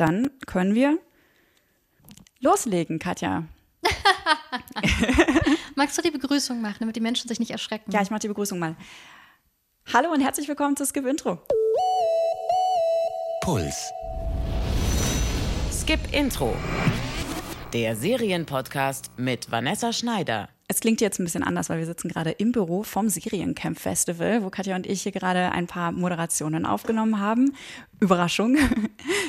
dann können wir loslegen, Katja. Magst du die Begrüßung machen, damit die Menschen sich nicht erschrecken? Ja, ich mache die Begrüßung mal. Hallo und herzlich willkommen zu Skip Intro. Puls. Skip Intro. Der Serienpodcast mit Vanessa Schneider. Es klingt jetzt ein bisschen anders, weil wir sitzen gerade im Büro vom Seriencamp Festival, wo Katja und ich hier gerade ein paar Moderationen aufgenommen haben. Überraschung.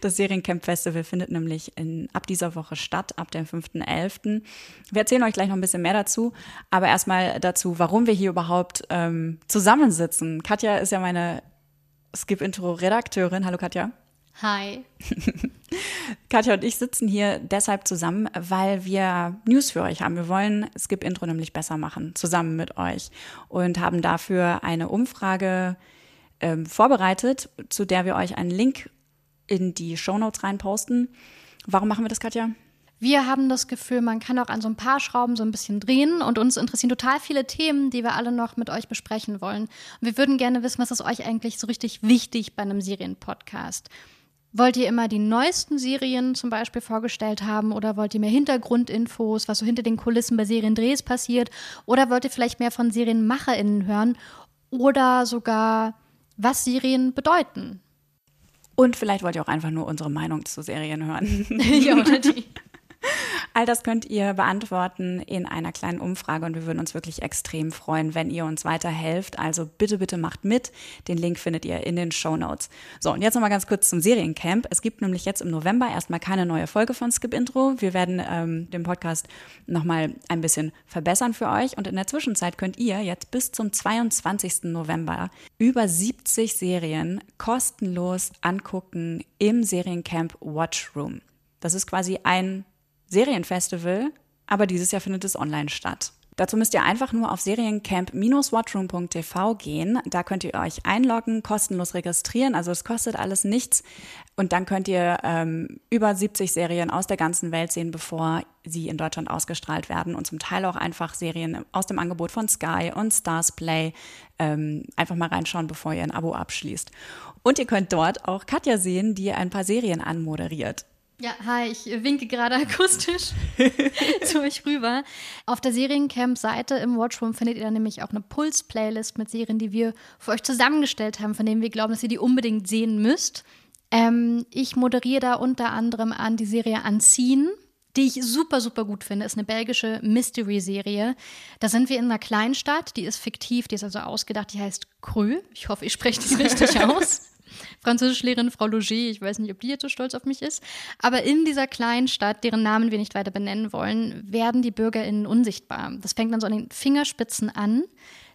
Das Seriencamp Festival findet nämlich in, ab dieser Woche statt, ab dem 5.11. Wir erzählen euch gleich noch ein bisschen mehr dazu, aber erstmal dazu, warum wir hier überhaupt ähm, zusammensitzen. Katja ist ja meine Skip-Intro-Redakteurin. Hallo Katja. Hi. Katja und ich sitzen hier deshalb zusammen, weil wir News für euch haben. Wir wollen Skip Intro nämlich besser machen, zusammen mit euch. Und haben dafür eine Umfrage ähm, vorbereitet, zu der wir euch einen Link in die Show Notes reinposten. Warum machen wir das, Katja? Wir haben das Gefühl, man kann auch an so ein paar Schrauben so ein bisschen drehen und uns interessieren total viele Themen, die wir alle noch mit euch besprechen wollen. Und wir würden gerne wissen, was ist euch eigentlich so richtig wichtig bei einem Serienpodcast? Wollt ihr immer die neuesten Serien zum Beispiel vorgestellt haben oder wollt ihr mehr Hintergrundinfos, was so hinter den Kulissen bei Seriendrehs passiert? Oder wollt ihr vielleicht mehr von SerienmacherInnen hören oder sogar, was Serien bedeuten? Und vielleicht wollt ihr auch einfach nur unsere Meinung zu Serien hören. ja, oder die. All das könnt ihr beantworten in einer kleinen Umfrage und wir würden uns wirklich extrem freuen, wenn ihr uns weiterhelft. Also bitte, bitte macht mit. Den Link findet ihr in den Show Notes. So, und jetzt nochmal ganz kurz zum Seriencamp. Es gibt nämlich jetzt im November erstmal keine neue Folge von Skip Intro. Wir werden ähm, den Podcast nochmal ein bisschen verbessern für euch und in der Zwischenzeit könnt ihr jetzt bis zum 22. November über 70 Serien kostenlos angucken im Seriencamp Watchroom. Das ist quasi ein Serienfestival, aber dieses Jahr findet es online statt. Dazu müsst ihr einfach nur auf seriencamp-watchroom.tv gehen. Da könnt ihr euch einloggen, kostenlos registrieren. Also es kostet alles nichts. Und dann könnt ihr ähm, über 70 Serien aus der ganzen Welt sehen, bevor sie in Deutschland ausgestrahlt werden. Und zum Teil auch einfach Serien aus dem Angebot von Sky und Stars Play. Ähm, einfach mal reinschauen, bevor ihr ein Abo abschließt. Und ihr könnt dort auch Katja sehen, die ein paar Serien anmoderiert. Ja, hi, ich winke gerade akustisch zu euch rüber. Auf der Seriencamp-Seite im Watchroom findet ihr dann nämlich auch eine Puls-Playlist mit Serien, die wir für euch zusammengestellt haben, von denen wir glauben, dass ihr die unbedingt sehen müsst. Ähm, ich moderiere da unter anderem an die Serie Anziehen, die ich super, super gut finde. Ist eine belgische Mystery-Serie. Da sind wir in einer Kleinstadt, die ist fiktiv, die ist also ausgedacht, die heißt Creux. Ich hoffe, ich spreche das richtig aus. Französischlehrerin Frau Loger, ich weiß nicht, ob die jetzt so stolz auf mich ist, aber in dieser kleinen Stadt, deren Namen wir nicht weiter benennen wollen, werden die BürgerInnen unsichtbar. Das fängt dann so an den Fingerspitzen an.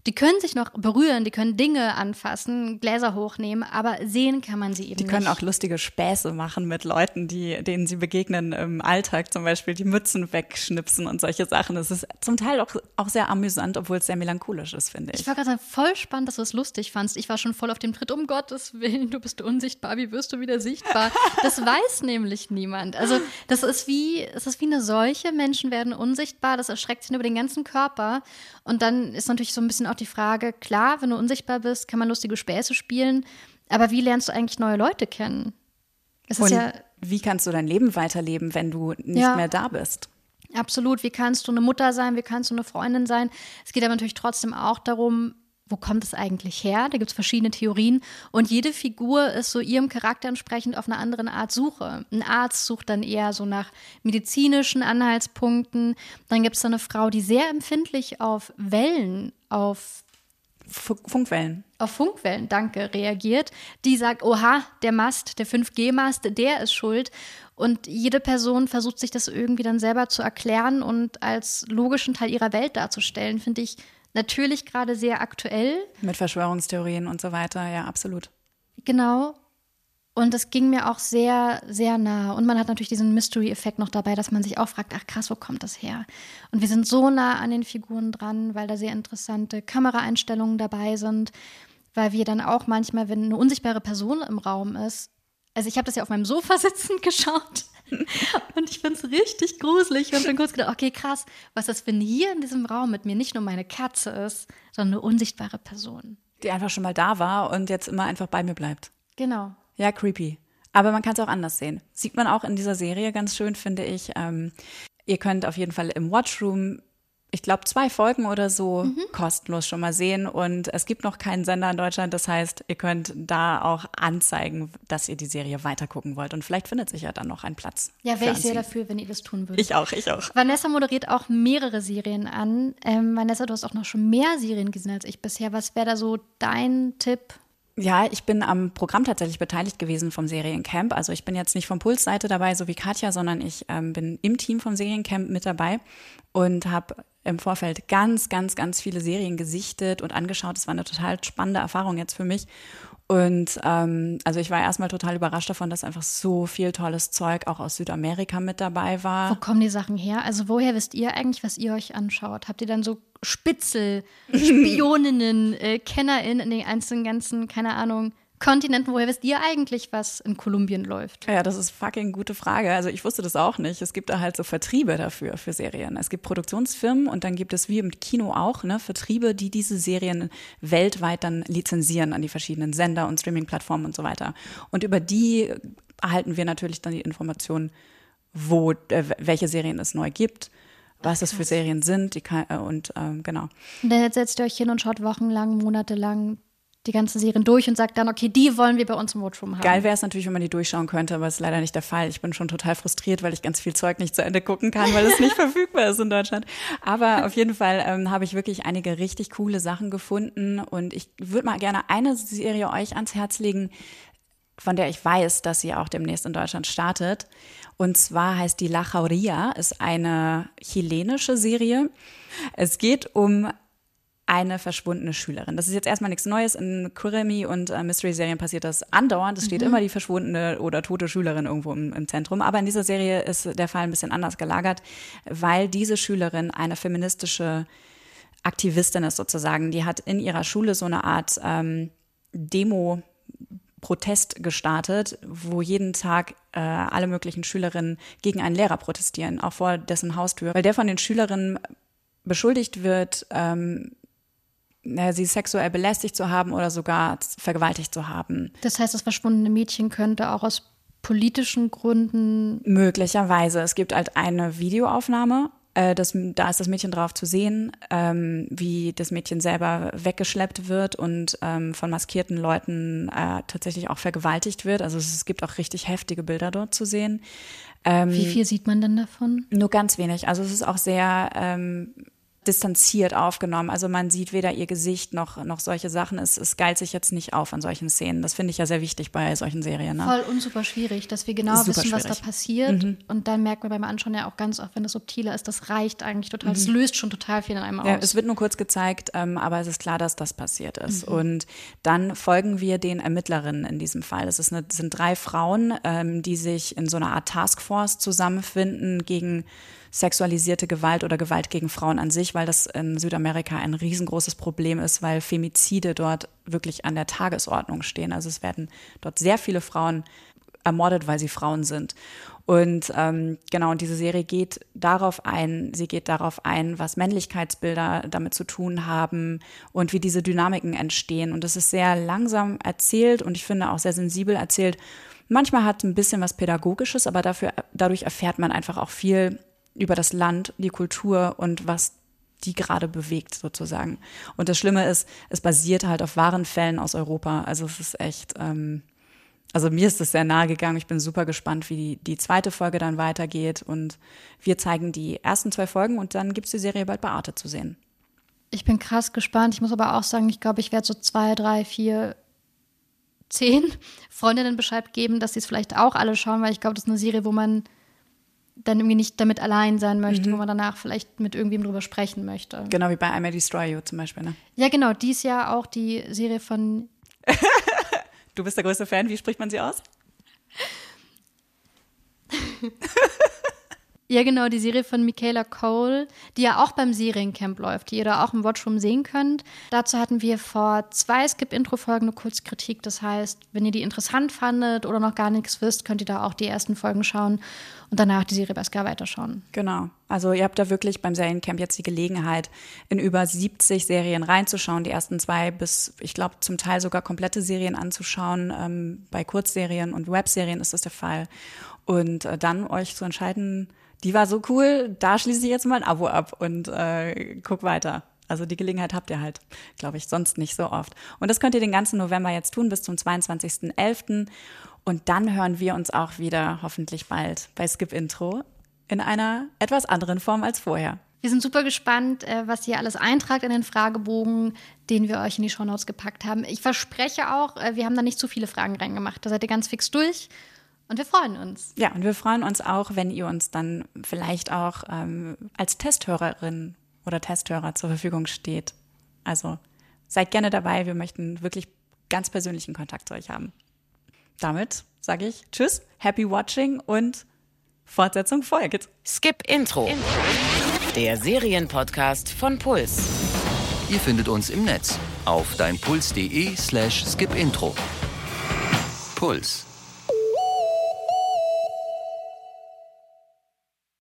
Die können sich noch berühren, die können Dinge anfassen, Gläser hochnehmen, aber sehen kann man sie eben nicht. Die können nicht. auch lustige Späße machen mit Leuten, die, denen sie begegnen im Alltag, zum Beispiel die Mützen wegschnipsen und solche Sachen. Das ist zum Teil auch, auch sehr amüsant, obwohl es sehr melancholisch ist, finde ich. Ich war gerade voll spannend, dass du es lustig fandst. Ich war schon voll auf dem Tritt, um Gottes Willen, du bist unsichtbar, wie wirst du wieder sichtbar? Das weiß nämlich niemand. Also das ist wie, es ist wie eine Seuche, Menschen werden unsichtbar, das erschreckt sie über den ganzen Körper. Und dann ist natürlich so ein bisschen auch die Frage, klar, wenn du unsichtbar bist, kann man lustige Späße spielen, aber wie lernst du eigentlich neue Leute kennen? Es ist Und ja, wie kannst du dein Leben weiterleben, wenn du nicht ja, mehr da bist? Absolut. Wie kannst du eine Mutter sein? Wie kannst du eine Freundin sein? Es geht aber natürlich trotzdem auch darum, wo kommt es eigentlich her? Da gibt es verschiedene Theorien und jede Figur ist so ihrem Charakter entsprechend auf eine andere Art Suche. Ein Arzt sucht dann eher so nach medizinischen Anhaltspunkten. Dann gibt es eine Frau, die sehr empfindlich auf Wellen, auf Funkwellen. Auf Funkwellen, danke, reagiert. Die sagt, oha, der Mast, der 5G-Mast, der ist schuld. Und jede Person versucht sich das irgendwie dann selber zu erklären und als logischen Teil ihrer Welt darzustellen, finde ich natürlich gerade sehr aktuell. Mit Verschwörungstheorien und so weiter, ja, absolut. Genau. Und es ging mir auch sehr, sehr nah. Und man hat natürlich diesen Mystery-Effekt noch dabei, dass man sich auch fragt, ach krass, wo kommt das her? Und wir sind so nah an den Figuren dran, weil da sehr interessante Kameraeinstellungen dabei sind, weil wir dann auch manchmal, wenn eine unsichtbare Person im Raum ist, also ich habe das ja auf meinem Sofa sitzend geschaut und ich finde es richtig gruselig. Ich habe dann kurz gedacht, okay, krass, was ist, wenn hier in diesem Raum mit mir nicht nur meine Katze ist, sondern eine unsichtbare Person. Die einfach schon mal da war und jetzt immer einfach bei mir bleibt. Genau. Ja, creepy. Aber man kann es auch anders sehen. Sieht man auch in dieser Serie ganz schön, finde ich. Ähm, ihr könnt auf jeden Fall im Watchroom ich glaube, zwei Folgen oder so mhm. kostenlos schon mal sehen. Und es gibt noch keinen Sender in Deutschland. Das heißt, ihr könnt da auch anzeigen, dass ihr die Serie weitergucken wollt. Und vielleicht findet sich ja dann noch ein Platz. Ja, wäre ich sehr dafür, wenn ihr das tun würdet. Ich auch, ich auch. Vanessa moderiert auch mehrere Serien an. Ähm, Vanessa, du hast auch noch schon mehr Serien gesehen als ich bisher. Was wäre da so dein Tipp? Ja, ich bin am Programm tatsächlich beteiligt gewesen vom Seriencamp. Also ich bin jetzt nicht vom Pulsseite dabei, so wie Katja, sondern ich ähm, bin im Team vom Seriencamp mit dabei und habe im Vorfeld ganz, ganz, ganz viele Serien gesichtet und angeschaut. Es war eine total spannende Erfahrung jetzt für mich. Und ähm, also ich war erstmal total überrascht davon, dass einfach so viel tolles Zeug auch aus Südamerika mit dabei war. Wo kommen die Sachen her? Also woher wisst ihr eigentlich, was ihr euch anschaut? Habt ihr dann so Spitzel, Spioninnen, äh, KennerInnen in den einzelnen ganzen, keine Ahnung, Kontinenten. Woher wisst ihr eigentlich, was in Kolumbien läuft? Ja, das ist fucking gute Frage. Also ich wusste das auch nicht. Es gibt da halt so Vertriebe dafür, für Serien. Es gibt Produktionsfirmen und dann gibt es wie im Kino auch, ne, Vertriebe, die diese Serien weltweit dann lizenzieren an die verschiedenen Sender und Streaming-Plattformen und so weiter. Und über die erhalten wir natürlich dann die Informationen, wo, äh, welche Serien es neu gibt was das für Serien sind die kann, äh, und ähm, genau. Und dann setzt ihr euch hin und schaut wochenlang, monatelang die ganzen Serien durch und sagt dann, okay, die wollen wir bei uns im Watchroom haben. Geil wäre es natürlich, wenn man die durchschauen könnte, aber es ist leider nicht der Fall. Ich bin schon total frustriert, weil ich ganz viel Zeug nicht zu Ende gucken kann, weil es nicht verfügbar ist in Deutschland. Aber auf jeden Fall ähm, habe ich wirklich einige richtig coole Sachen gefunden und ich würde mal gerne eine Serie euch ans Herz legen, von der ich weiß, dass sie auch demnächst in Deutschland startet. Und zwar heißt die La Jauría, ist eine chilenische Serie. Es geht um eine verschwundene Schülerin. Das ist jetzt erstmal nichts Neues. In Kuremi und äh, Mystery-Serien passiert das andauernd. Es steht mhm. immer die verschwundene oder tote Schülerin irgendwo im, im, Zentrum. Aber in dieser Serie ist der Fall ein bisschen anders gelagert, weil diese Schülerin eine feministische Aktivistin ist sozusagen. Die hat in ihrer Schule so eine Art ähm, Demo Protest gestartet, wo jeden Tag äh, alle möglichen Schülerinnen gegen einen Lehrer protestieren, auch vor dessen Haustür, weil der von den Schülerinnen beschuldigt wird, ähm, sie sexuell belästigt zu haben oder sogar vergewaltigt zu haben. Das heißt, das verschwundene Mädchen könnte auch aus politischen Gründen. Möglicherweise. Es gibt halt eine Videoaufnahme. Äh, das, da ist das Mädchen drauf zu sehen, ähm, wie das Mädchen selber weggeschleppt wird und ähm, von maskierten Leuten äh, tatsächlich auch vergewaltigt wird. Also es, es, gibt auch richtig heftige Bilder dort zu sehen. Ähm, wie viel sieht man denn davon? Nur ganz wenig. Also es ist auch sehr ähm, distanziert aufgenommen. Also man sieht weder ihr Gesicht noch, noch solche Sachen. Es, es geilt sich jetzt nicht auf an solchen Szenen. Das finde ich ja sehr wichtig bei solchen Serien. Ne? Voll und super schwierig, dass wir genau wissen, schwierig. was da passiert. Mhm. Und dann merkt man beim Anschauen ja auch ganz oft, wenn das subtiler ist, das reicht eigentlich total. Es mhm. löst schon total viel in einem ja, aus. Es wird nur kurz gezeigt, ähm, aber es ist klar, dass das passiert ist. Mhm. Und dann folgen wir den Ermittlerinnen in diesem Fall. Es ist eine, sind drei Frauen, ähm, die sich in so einer Art Taskforce zusammenfinden gegen sexualisierte Gewalt oder Gewalt gegen Frauen an sich, weil das in Südamerika ein riesengroßes Problem ist, weil Femizide dort wirklich an der Tagesordnung stehen. Also es werden dort sehr viele Frauen ermordet, weil sie Frauen sind. Und ähm, genau, und diese Serie geht darauf ein, sie geht darauf ein, was Männlichkeitsbilder damit zu tun haben und wie diese Dynamiken entstehen. Und es ist sehr langsam erzählt und ich finde auch sehr sensibel erzählt. Manchmal hat ein bisschen was Pädagogisches, aber dafür, dadurch erfährt man einfach auch viel über das Land, die Kultur und was die gerade bewegt sozusagen. Und das Schlimme ist, es basiert halt auf wahren Fällen aus Europa. Also es ist echt, ähm, also mir ist es sehr nahe gegangen. Ich bin super gespannt, wie die, die zweite Folge dann weitergeht. Und wir zeigen die ersten zwei Folgen und dann gibt es die Serie bald bei Arte zu sehen. Ich bin krass gespannt. Ich muss aber auch sagen, ich glaube, ich werde so zwei, drei, vier, zehn Freundinnen Bescheid geben, dass sie es vielleicht auch alle schauen, weil ich glaube, das ist eine Serie, wo man dann irgendwie nicht damit allein sein möchte, mhm. wo man danach vielleicht mit irgendwem drüber sprechen möchte. Genau wie bei I May Destroy You zum Beispiel, ne? Ja, genau. Dies Jahr auch die Serie von. du bist der größte Fan. Wie spricht man sie aus? Ja, genau, die Serie von Michaela Cole, die ja auch beim Seriencamp läuft, die ihr da auch im Watchroom sehen könnt. Dazu hatten wir vor zwei Skip-Intro-Folgen eine Kurzkritik. Das heißt, wenn ihr die interessant fandet oder noch gar nichts wisst, könnt ihr da auch die ersten Folgen schauen und danach die Serie bei Sky weiterschauen. Genau. Also ihr habt da wirklich beim Seriencamp jetzt die Gelegenheit, in über 70 Serien reinzuschauen, die ersten zwei bis, ich glaube, zum Teil sogar komplette Serien anzuschauen. Ähm, bei Kurzserien und Webserien ist das der Fall. Und äh, dann euch zu entscheiden, die war so cool, da schließe ich jetzt mal ein Abo ab und äh, guck weiter. Also die Gelegenheit habt ihr halt, glaube ich, sonst nicht so oft. Und das könnt ihr den ganzen November jetzt tun bis zum 22.11. Und dann hören wir uns auch wieder hoffentlich bald bei Skip Intro in einer etwas anderen Form als vorher. Wir sind super gespannt, äh, was ihr alles eintragt in den Fragebogen, den wir euch in die Shownotes gepackt haben. Ich verspreche auch, äh, wir haben da nicht zu viele Fragen reingemacht. Da seid ihr ganz fix durch. Und wir freuen uns. Ja, und wir freuen uns auch, wenn ihr uns dann vielleicht auch ähm, als Testhörerin oder Testhörer zur Verfügung steht. Also seid gerne dabei. Wir möchten wirklich ganz persönlichen Kontakt zu euch haben. Damit sage ich Tschüss, Happy Watching und Fortsetzung folgt. Skip Intro. Der Serienpodcast von Puls. Ihr findet uns im Netz auf deinpuls.de slash skipintro. Puls.